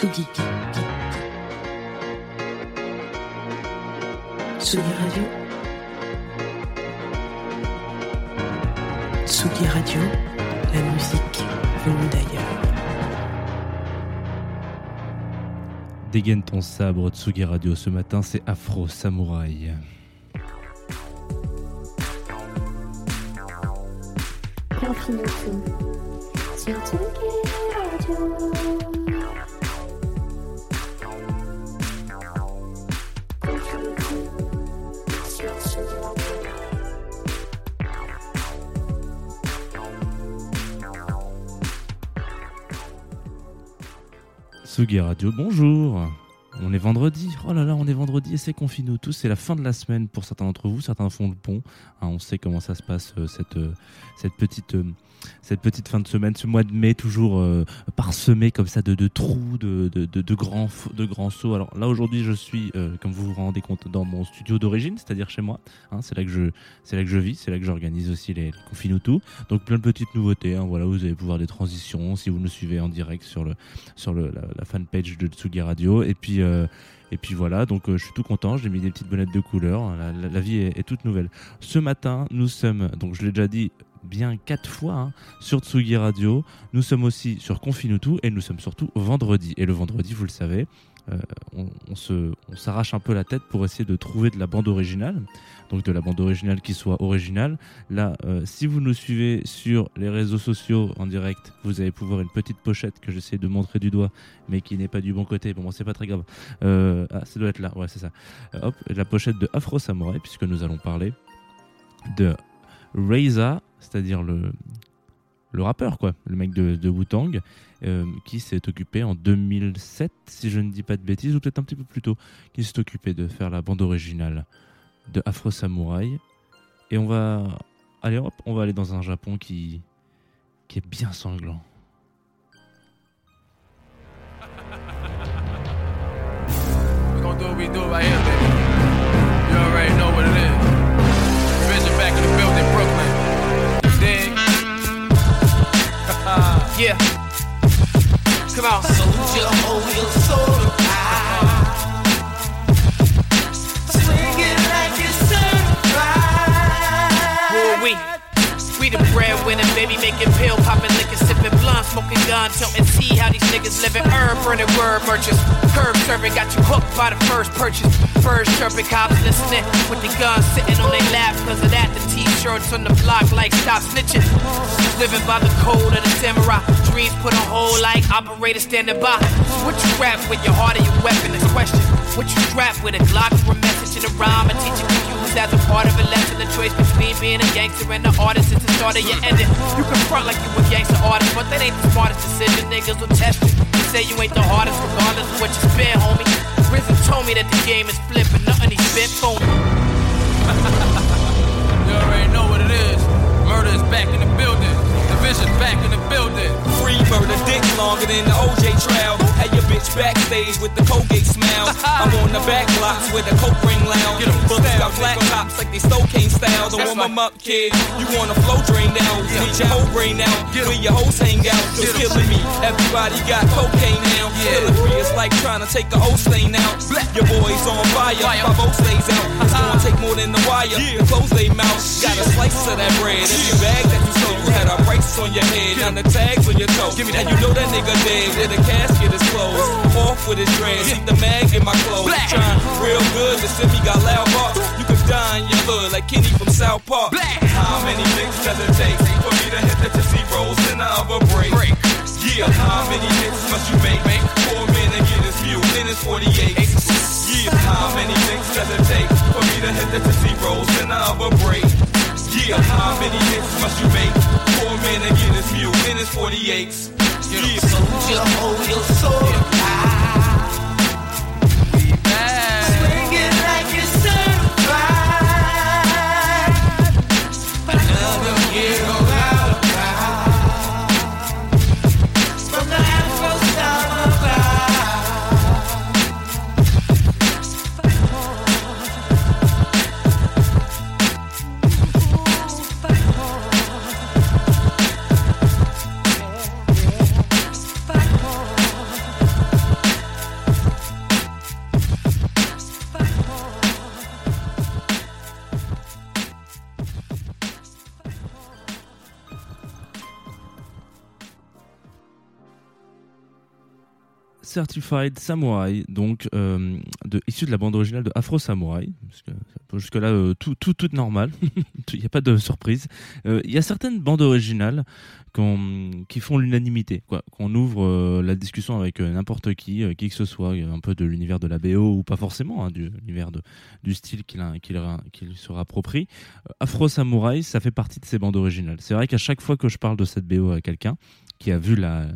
Tsugi. Tsugi Radio. Tsugi Radio, la musique venue d'ailleurs. Dégaine ton sabre, Tsugi Radio. Ce matin, c'est Afro Samouraï. Tsugi Radio, bonjour. On est vendredi. Oh là là, on est vendredi et c'est confiné tous. C'est la fin de la semaine pour certains d'entre vous. Certains font le pont. Hein, on sait comment ça se passe euh, cette, euh, euh, cette petite fin de semaine, ce mois de mai toujours parsemé comme ça de, de trous, de, grands, sauts. Alors là aujourd'hui je suis, comme vous vous rendez compte, dans mon studio d'origine, c'est-à-dire chez moi. Hein, c'est là que je, vis, c'est là que j'organise aussi les, les Confinoutou. Donc plein de petites nouveautés. hein, voilà, vous allez pouvoir des transitions si vous nous suivez en direct sur la, la fanpage de Tsugi Radio. Et puis et puis voilà, donc euh, je suis tout content, j'ai mis des petites bonnettes de couleur, la, la- vie est, est toute nouvelle. Ce matin, nous sommes, donc je l'ai déjà dit bien quatre fois, hein, sur Tsugi Radio, nous sommes aussi sur Confinutu et nous sommes surtout vendredi. Et le vendredi, vous le savez, euh, on, se, on s'arrache un peu la tête pour essayer de trouver de la bande originale, donc de la bande originale qui soit originale. Là, euh, si vous nous suivez sur les réseaux sociaux en direct, vous allez pouvoir une petite pochette que j'essaie de montrer du doigt, mais qui n'est pas du bon côté. Bon, c'est pas très grave. Euh, ah, ça doit être là, ouais, c'est ça. Hop, la pochette de Afro Samurai, puisque nous allons parler de Reza, c'est-à-dire le, le rappeur, quoi, le mec de, de Wu-Tang, euh, qui s'est occupé en 2007, si je ne dis pas de bêtises, ou peut-être un petit peu plus tôt, qui s'est occupé de faire la bande originale de Afro Samurai. Et on va. Allez hop, on va aller dans un Japon qui, qui est bien sanglant. Yeah. Come on. Soldier, hold your sword Swing it like it's certified. Who are we? We the breadwinner, baby, making pill, popping liquor, sipping blunt, smoking gun, tilting see how these niggas living, herb, burning word merchants, curb serving, got you hooked by the first purchase, first chirping cops listening, with the gun sitting on their lap, cause of that, the t-shirts on the block like stop snitching, living by the code of the samurai, dreams put on hold like operators standing by, what you rap with, your heart or your weapon is question, what you strap with a Glock or a message in a rhyme, a teacher can use as a part of a lesson, the choice between being a gangster and an artist is the start of your ending. You can front like you a gangster artist, but that ain't the smartest decision. Niggas will test you. You say you ain't the hardest, regardless of what you spit, homie. Risen told me that the game is flipping, nothing he spit for me. you already know what it is. Murder is back in the building. Division's back in the building. Free murder dick longer than the OJ trial. Had your bitch backstage with the Colgate smile. I'm on the back blocks with a coke ring lounge. Get 'em Books got flat tops like they Stocaine style. Don't That's warm 'em right. up, kid. You want a flow drain down. Yeah. Need your whole brain out. Get. Where your hoes hang out. 'em. killing me. Everybody got cocaine now. Yeah. Feeling free. It's like trying to take the O stain out. Your boy's on fire. Fire. My boat stays out. It's gonna take more than the wire. To close they mouth. Got a slice of that bread. Every bag that you sold had a price on your head. 'em. The tags on your toe. Give me And that. you know that nigga dead. Where the casket is closed. Off with his dreads. Yeah. See the mag in my clothes. Trying real good. The semi got loud barks. You can die in your hood like Kenny from South Park. Black. How many licks does it take for me to hit the Tootsie Rolls in the other break? Break. Yeah, how many hits must you make? Make. For a man to get his mule in his 48. Yeah, how many licks does it take for me to hit the Tootsie Rolls and another break? Yeah, how many hits must you make? Four men to get as few minutes, 40 aches. Yeah. Still, your whole soul. Certified Samurai, donc euh, issu de la bande originale de Afro Samurai. Jusque-là, euh, tout, tout, tout normal. Il n'y a pas de surprise. Euh, Il y a certaines bandes originales qu'on- qui font l'unanimité. Qu'on ouvre la discussion avec n'importe qui, qui que ce soit, un peu de l'univers de la BO ou pas forcément, hein, de du style qu'il ra- qu'il se rapproprie. Afro Samurai, ça fait partie de ces bandes originales. C'est vrai qu'à chaque fois que je parle de cette BO à quelqu'un, qui a vu la,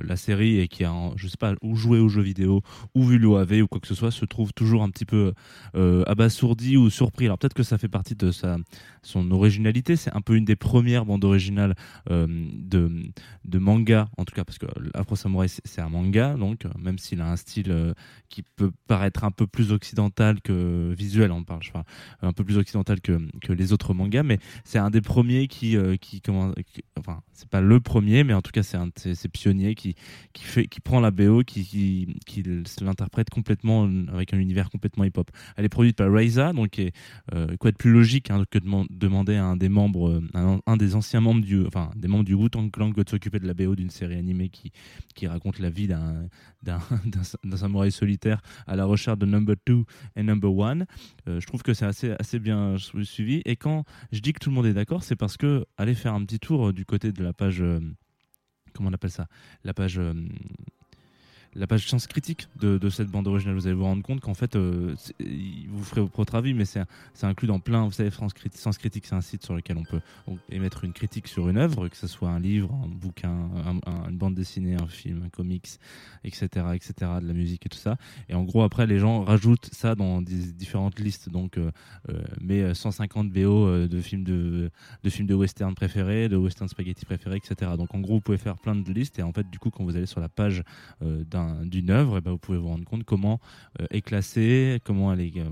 la série et qui a, je sais pas, ou joué aux jeux vidéo, ou vu l'OAV ou quoi que ce soit, se trouve toujours un petit peu euh, abasourdi ou surpris. Alors peut-être que ça fait partie de sa, son originalité. C'est un peu une des premières bandes originales euh, de, de manga, en tout cas, parce que Afro Samurai, c'est un manga, donc euh, même s'il a un style qui peut paraître un peu plus occidental que visuel, on parle, je un peu plus occidental que, que les autres mangas, mais c'est un des premiers qui, qui, comment, qui- enfin, c'est pas le premier, mais en tout cas, c'est un de ces, pionniers qui, qui fait, qui prend la BO, qui, qui, l'interprète complètement avec un univers complètement hip-hop. Elle est produite par Raiza, donc est, euh, quoi de plus logique hein, que de deman- demander à un des membres, euh, un, des anciens membres du, enfin, des membres du Wu-Tang Clan de s'occuper de la BO d'une série animée qui, qui raconte la vie d'un, d'un, samouraï solitaire à la recherche de Number Two et Number One. Euh, je trouve que c'est assez, assez bien suivi. Et quand je dis que tout le monde est d'accord, c'est parce que allez faire un petit tour du côté de la page. Euh, comment on appelle ça? La page. La page science critique de, cette bande originale, vous allez vous rendre compte qu'en fait, euh, vous ferez votre avis, mais c'est inclus dans plein. Vous savez, France Critique, Sens Critique, c'est un site sur lequel on peut émettre une critique sur une œuvre, que ce soit un livre, un bouquin, un- un- une bande dessinée, un film, un comics, etc., etc., de la musique et tout ça. Et en gros, après, les gens rajoutent ça dans des différentes listes. Donc, euh, euh, mais euh, 150 BO euh, de films de, films de western préférés, de western spaghetti préférés, etc. Donc, en gros, vous pouvez faire plein de listes. Et en fait, du coup, quand vous allez sur la page d'un- d'une œuvre, eh ben, vous pouvez vous rendre compte comment euh, est classée, comment elle est, euh,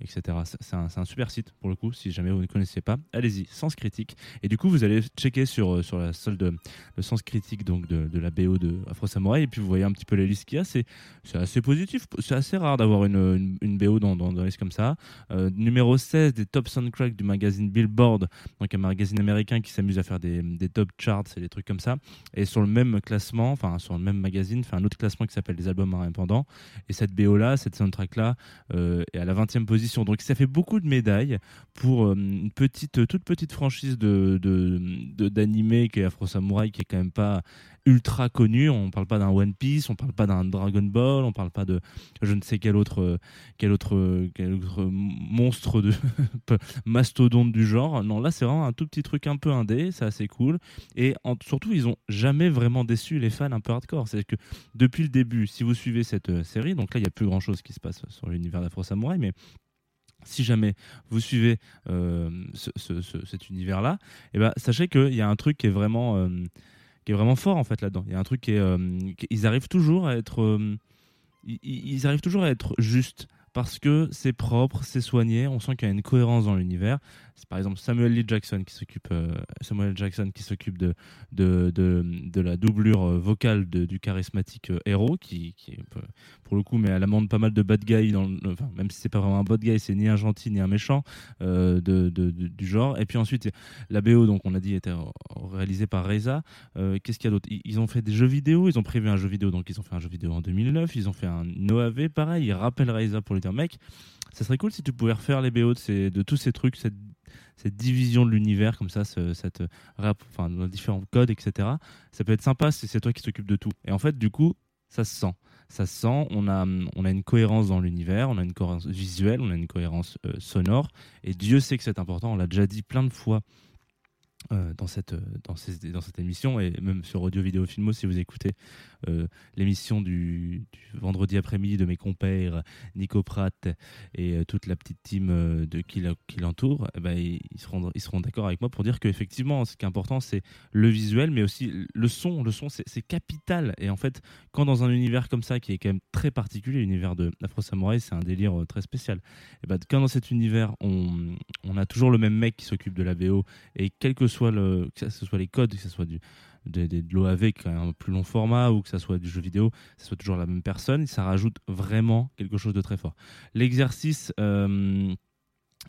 etc. C'est- un, un super site pour le coup. Si jamais vous ne connaissez pas, allez-y, Sens Critique. Et du coup, vous allez checker sur, euh, sur la solde, le Sens Critique donc de, de la BO de Afro Samurai. Et puis, vous voyez un petit peu les listes qu'il y a. C'est assez positif. C'est assez rare d'avoir une, une, BO dans, dans, dans les listes comme ça. Numéro 16 des top soundtracks du magazine Billboard, donc un magazine américain qui s'amuse à faire des, des top charts et des trucs comme ça. Et sur le même classement, enfin sur le même magazine, fait un autre classement qui s'appelle les albums indépendants. Et cette BO là, cette soundtrack là, euh, est à la 20e position. Donc ça fait beaucoup de médailles pour euh, une petite, toute petite franchise de de- de- d'animé qui est Afro Samurai, qui est quand même pas ultra connu. On parle pas d'un One Piece, on parle pas d'un Dragon Ball, on parle pas de je ne sais quel autre, euh, quel autre, euh, quel autre monstre de mastodonte du genre. Non, là c'est vraiment un tout petit truc un peu indé, c'est assez cool. Et surtout, ils ont jamais vraiment déçu les fans un peu hardcore. C'est que depuis le début, si vous suivez cette euh, série, donc là il y a plus grand chose qui se passe sur l'univers d'Afro Samurai, mais si jamais vous suivez euh, ce- ce- ce- cet univers-là, eh ben, sachez qu'il y a un truc qui est vraiment, euh, qui est vraiment fort en fait là-dedans. Il y a un truc qui est, euh, ils arrivent toujours à être, euh, ils, ils arrivent toujours à être justes parce que c'est propre, c'est soigné. On sent qu'il y a une cohérence dans l'univers. Par exemple Samuel Lee Jackson qui s'occupe, euh, Samuel Jackson qui s'occupe de, de, de, la doublure euh, vocale du charismatique euh, héros, qui, euh, pour le coup, mais elle amende pas mal de bad guys, dans enfin, même si c'est pas vraiment un bad guy, c'est ni un gentil ni un méchant euh, de, du genre. Et puis ensuite, la BO, donc on l'a dit, était euh, réalisée par Reza. Euh, Qu'est-ce qu'il y a d'autre? Ils, ont fait des jeux vidéo, ils ont prévu un jeu vidéo, donc ils ont fait un jeu vidéo en 2009, ils ont fait un OAV, pareil, ils rappellent Reza pour lui dire, mec, ça serait cool si tu pouvais refaire les BO de tous ces trucs, cette, cette division de l'univers comme ça, ce- cette rap, différents codes, etc. Ça peut être sympa si c'est toi qui t'occupes de tout. Et en fait, du coup, ça se sent. ça se sent. On a, on a une cohérence dans l'univers, on a une cohérence visuelle, on a une cohérence euh, sonore. Et Dieu sait que c'est important. On l'a déjà dit plein de fois euh, dans, cette, ces- dans cette émission et même sur Audio Vidéo Filmo si vous écoutez euh, l'émission du, vendredi après-midi de mes compères Nico Pratt et euh, toute la petite team euh, de, qui l'entoure, eh ben, ils, seront, ils seront d'accord avec moi pour dire qu'effectivement ce qui est important c'est le visuel mais aussi le son. Le son c'est capital et en fait quand dans un univers comme ça qui est quand même très particulier, l'univers de l'Afro Samurai c'est un délire euh, très spécial. Et ben, quand dans cet univers on, on a toujours le même mec qui s'occupe de la VO et quel que soit que ce soit les codes que ce soit du de, de, l'OAV un plus long format ou que ça soit du jeu vidéo ce soit toujours la même personne ça rajoute vraiment quelque chose de très fort. L'exercice euh,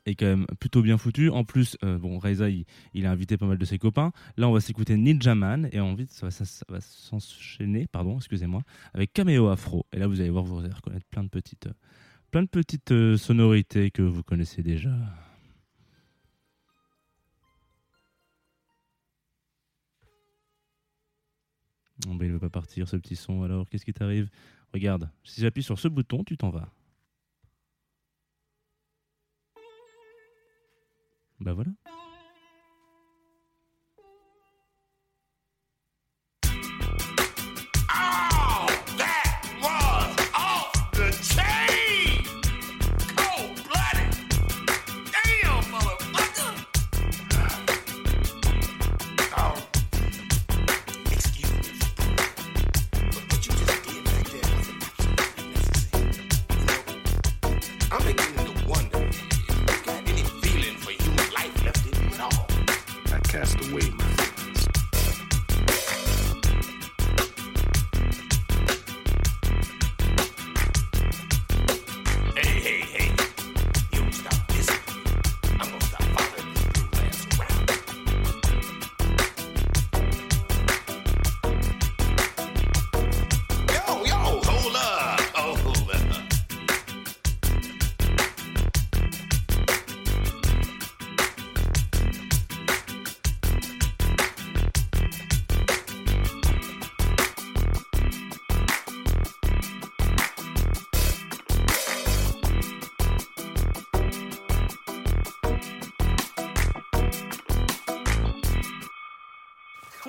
est quand même plutôt bien foutu. En plus euh, bon Reza il, a invité pas mal de ses copains. Là on va s'écouter Ninja Man et ensuite ça va, ça, ça va s'enchaîner pardon excusez-moi avec Cameo Afro. Et là vous allez voir vous allez reconnaître plein de petites plein de petites euh, sonorités que vous connaissez déjà Ben, il veut pas partir ce petit son. Alors, qu'est-ce qui t'arrive? Regarde, si j'appuie sur ce bouton, tu t'en vas. Bah voilà.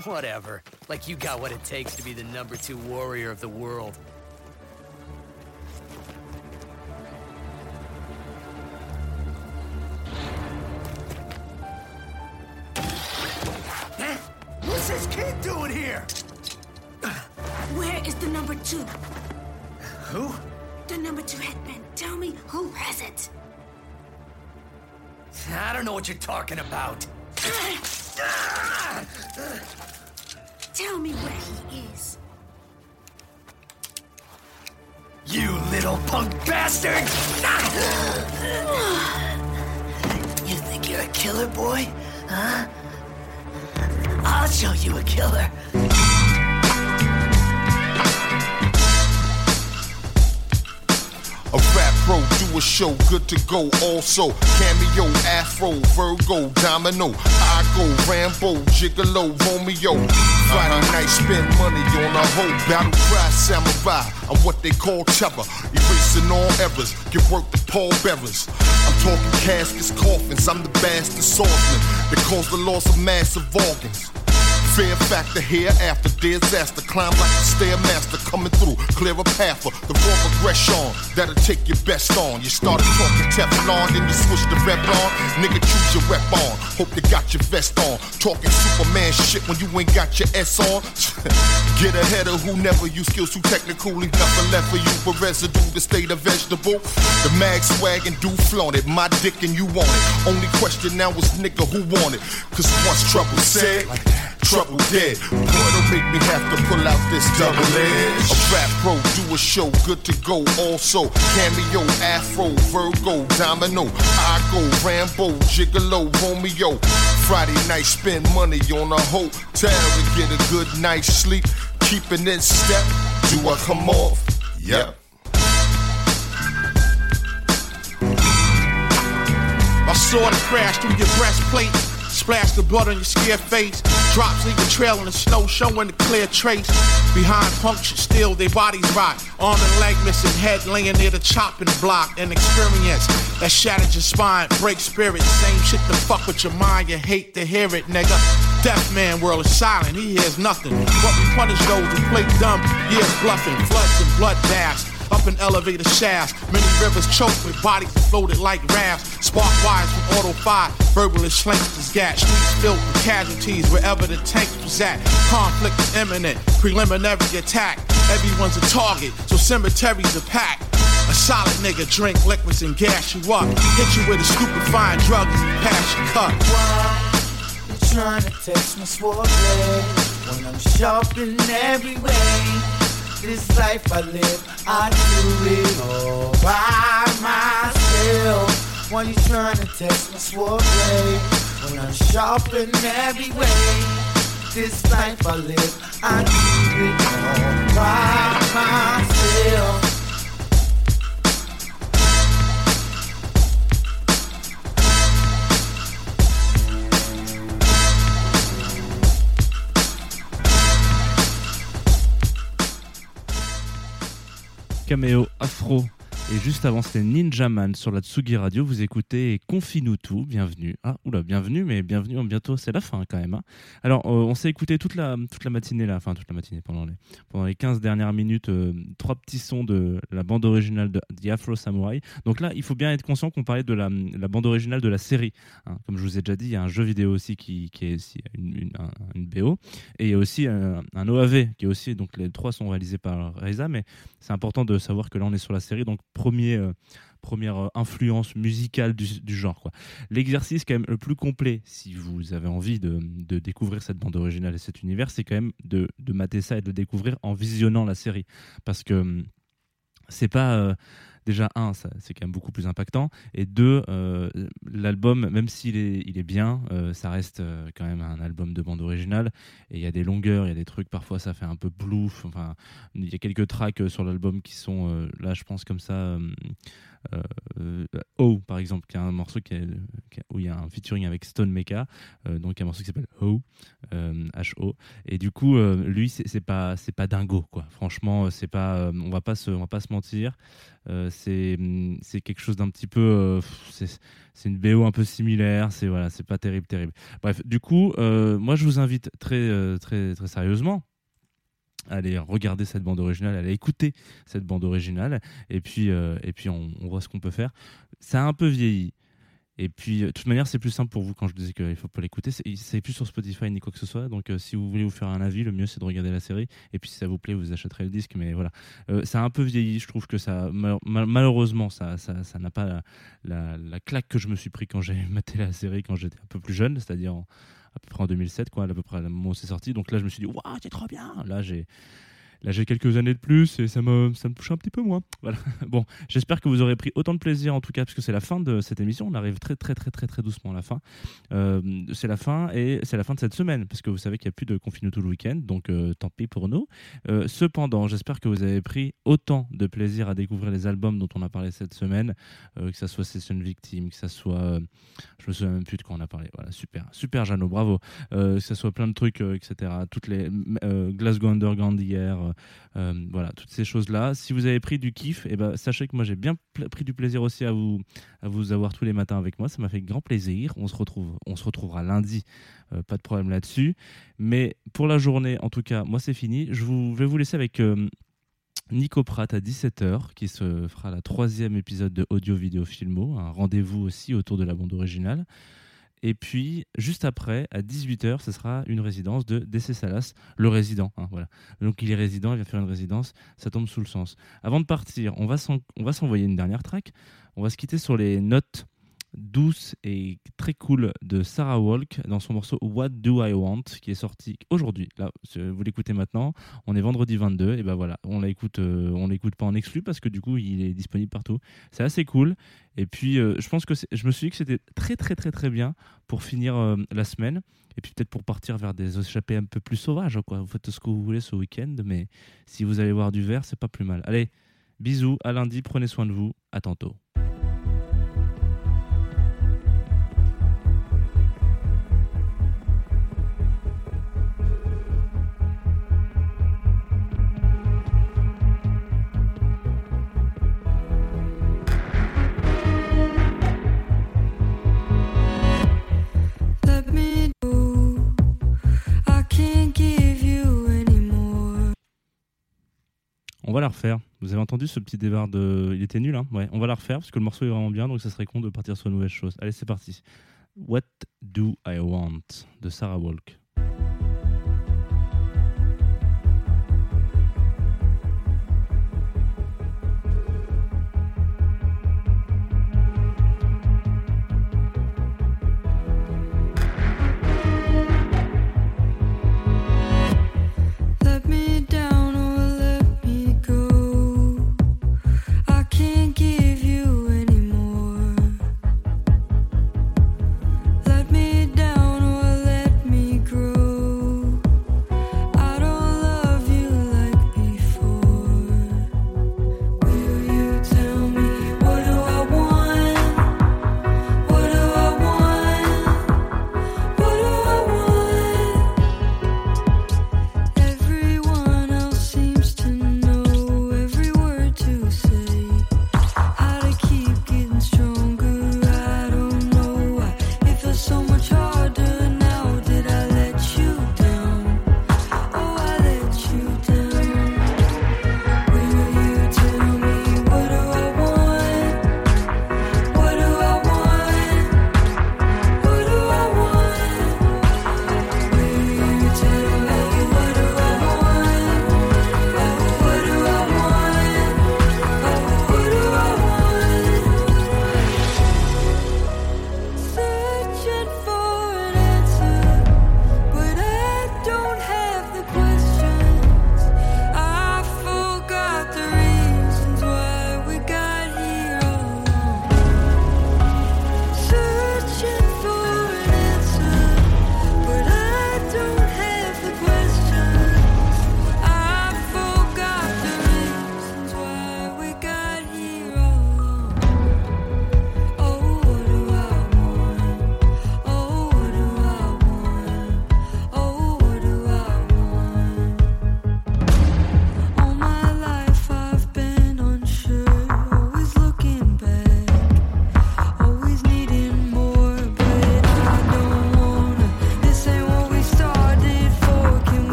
Whatever. Like you got what it takes to be the number two warrior of the world. What's this kid doing here? Where is the number two? Who? The number two headband. Tell me who has it. I don't know what you're talking about. bastard! You think you're a killer boy? Huh? I'll show you a killer. A show, good to go. Also, cameo, Afro, Virgo, Domino. I go Rambo, Gigolo, Romeo. Friday uh-huh. night, spend money on a whole battle cry samurai. I'm what they call chopper, erasing all errors. Give work to Paul Bearers. I'm talking caskets, coffins. I'm the bastard swordsman that caused the loss of massive organs. Fear factor here after disaster. Climb like a stairmaster coming through. Clear a path for the raw aggression that'll take your best on. You started talking Teflon, then you switch to on. Nigga, choose your rep on. Hope you got your vest on. Talking Superman shit when you ain't got your S on. Get ahead of who never use skills too technical. Leave nothing left for you but residue to stay the vegetable. The mag swag and do flaunt it. My dick and you want it. Only question now is nigga who want it. Cause once trouble said, trouble dead. Don't make me have to pull out this double edge. A rap pro, do a show, good to go. Also, cameo, Afro, Virgo, Domino. I go Rambo, Gigolo, Romeo. Friday night, spend money on a hotel to get a good night's sleep. Keeping in step, do I come off? Yep. I saw the crash through your breastplate, splash the blood on your scared face. Drops leave a trail in the snow, showing the clear trace. Behind punctured steel, their bodies rot. Arm and leg missing, head laying near the chopping block. An experience that shatters your spine, breaks spirit. Same shit to fuck with your mind, you hate to hear it, nigga. Deaf man world is silent, he hears nothing. But we punish those who play dumb, years bluffing, floods and blood baths. Up in elevator shafts, many rivers choked with bodies floated like rafts. Spark wires from auto fire, verbalist slinks is gas. Streets filled with casualties wherever the tank was at. Conflict is imminent, preliminary attack. Everyone's a target, so cemeteries are packed. A solid nigga drink liquids and gas you up. Hit you with a stupefying drug and pass your cup. You trying to test my sword when I'm sharp in every way. This life I live, I do it all by myself. Why you trying to test my blade when I'm sharp in every way? This life I live, I do it all by myself. Caméo Afro. Et juste avant, c'était Ninja Man sur la Tsugi Radio. Vous écoutez Confine-nous tout. Bienvenue. Ah, oula, bienvenue, mais bienvenue. Bientôt, c'est la fin quand même. hein. Alors, euh, on s'est écouté toute la, toute la matinée là, enfin toute la matinée, pendant les, pendant les 15 dernières minutes, euh, trois petits sons de la bande originale de The Afro Samurai. Donc là, il faut bien être conscient qu'on parlait de la, bande originale de la série. hein. Comme je vous ai déjà dit, il y a un jeu vidéo aussi qui, qui est aussi une, une- un- une BO. Et il y a aussi un, un OAV qui est aussi, donc les trois sont réalisés par Reza, mais c'est important de savoir que là on est sur la série, donc euh, première euh, influence musicale du, genre. quoi. L'exercice quand même le plus complet, si vous avez envie de, de découvrir cette bande originale et cet univers, c'est quand même de, de mater ça et de le découvrir en visionnant la série. Parce que hum, c'est pas... euh, Déjà, un, c'est quand même beaucoup plus impactant. Et deux, euh, l'album, même s'il est, il est bien, euh, ça reste euh, quand même un album de bande originale. Et il y a des longueurs, il y a des trucs, parfois ça fait un peu plouf. Enfin, il y a quelques tracks sur l'album qui sont, là, je pense comme ça. euh, Oh, par exemple, qui est un morceau où il y a un featuring avec Stone Mecha, euh, donc un morceau qui s'appelle Ho, euh, H-O. Et du coup, lui, c'est pas, c'est pas dingo, quoi. Franchement, c'est pas, on va pas se, on va pas se mentir. Euh, c'est, quelque chose d'un petit peu, euh, c'est, une BO un peu similaire. C'est voilà, c'est pas terrible, terrible. Bref, du coup, euh, moi, je vous invite très, euh, très, très sérieusement à aller regarder cette bande originale, à aller écouter cette bande originale, et puis, et puis on, on voit ce qu'on peut faire. Ça a un peu vieilli. Et puis, euh, de toute manière, c'est plus simple pour vous quand je disais qu'il ne faut pas l'écouter. C'est- plus sur Spotify ni quoi que ce soit. Donc, euh, si vous voulez vous faire un avis, le mieux, c'est de regarder la série. Et puis, si ça vous plaît, vous achèterez le disque. Mais voilà, Euh, ça a un peu vieilli. Je trouve que ça, mal- mal- malheureusement, ça ça ça n'a pas la, la- la claque que je me suis pris quand j'ai maté la série quand j'étais un peu plus jeune, c'est-à-dire à peu près en 2007, quoi, à peu près au moment où c'est sorti. Donc là, je me suis dit, waouh, c'est trop bien. Là, j'ai Là, j'ai quelques années de plus et ça me, ça me touche un petit peu moins. Voilà. Bon, j'espère que vous aurez pris autant de plaisir en tout cas, parce que c'est la fin de cette émission. On arrive très, très, très, très, très doucement à la fin. Euh, c'est la fin et c'est la fin de cette semaine, parce que vous savez qu'il n'y a plus de confinement tout le week-end, donc euh, tant pis pour nous. Euh, cependant, j'espère que vous avez pris autant de plaisir à découvrir les albums dont on a parlé cette semaine, que ça soit Session Victime, que ça soit. je me souviens même plus de quoi on a parlé. Voilà, super, super, Jeannot, bravo. Que ça soit plein de trucs, etc. Toutes les Glasgow Underground hier, euh, euh, voilà, toutes ces choses-là. Si vous avez pris du kiff, et ben, sachez que moi j'ai bien pris du plaisir aussi à vous, à vous avoir tous les matins avec moi. Ça m'a fait grand plaisir. On se, retrouve, on se retrouvera lundi, euh, pas de problème là-dessus. Mais pour la journée, en tout cas, moi c'est fini. Je vous, vais vous laisser avec. Nico Pratt à 17h, qui se fera la troisième épisode de Audio Vidéo Filmo, un rendez-vous aussi autour de la bande originale. Et puis, juste après, à 18h, ce sera une résidence de DC Salas, le résident. hein, voilà. Donc, il est résident, il vient faire une résidence, ça tombe sous le sens. Avant de partir, on va s'envoyer une dernière track. On va se quitter sur les notes douces et très cool de Sarah Walk dans son morceau What Do I Want, qui est sorti aujourd'hui. Là, vous l'écoutez maintenant. On est vendredi 22, et ben voilà, on l'écoute, euh, on l'écoute pas en exclu parce que du coup, il est disponible partout. C'est assez cool. Et puis, euh, je pense que je me suis dit que c'était très très très très bien pour finir euh, la semaine. Et puis peut-être pour partir vers des échappées un peu plus sauvages. Quoi. Vous faites ce que vous voulez ce week-end, mais si vous allez voir du vert, c'est pas plus mal. Allez, bisous, à lundi, prenez soin de vous, à tantôt. La refaire. Vous avez entendu ce petit débar de. Il était nul, hein Ouais, on va la refaire parce que le morceau est vraiment bien, donc ça serait con de partir sur une nouvelle chose. Allez, c'est parti. What Do I Want? De Sarah Walk.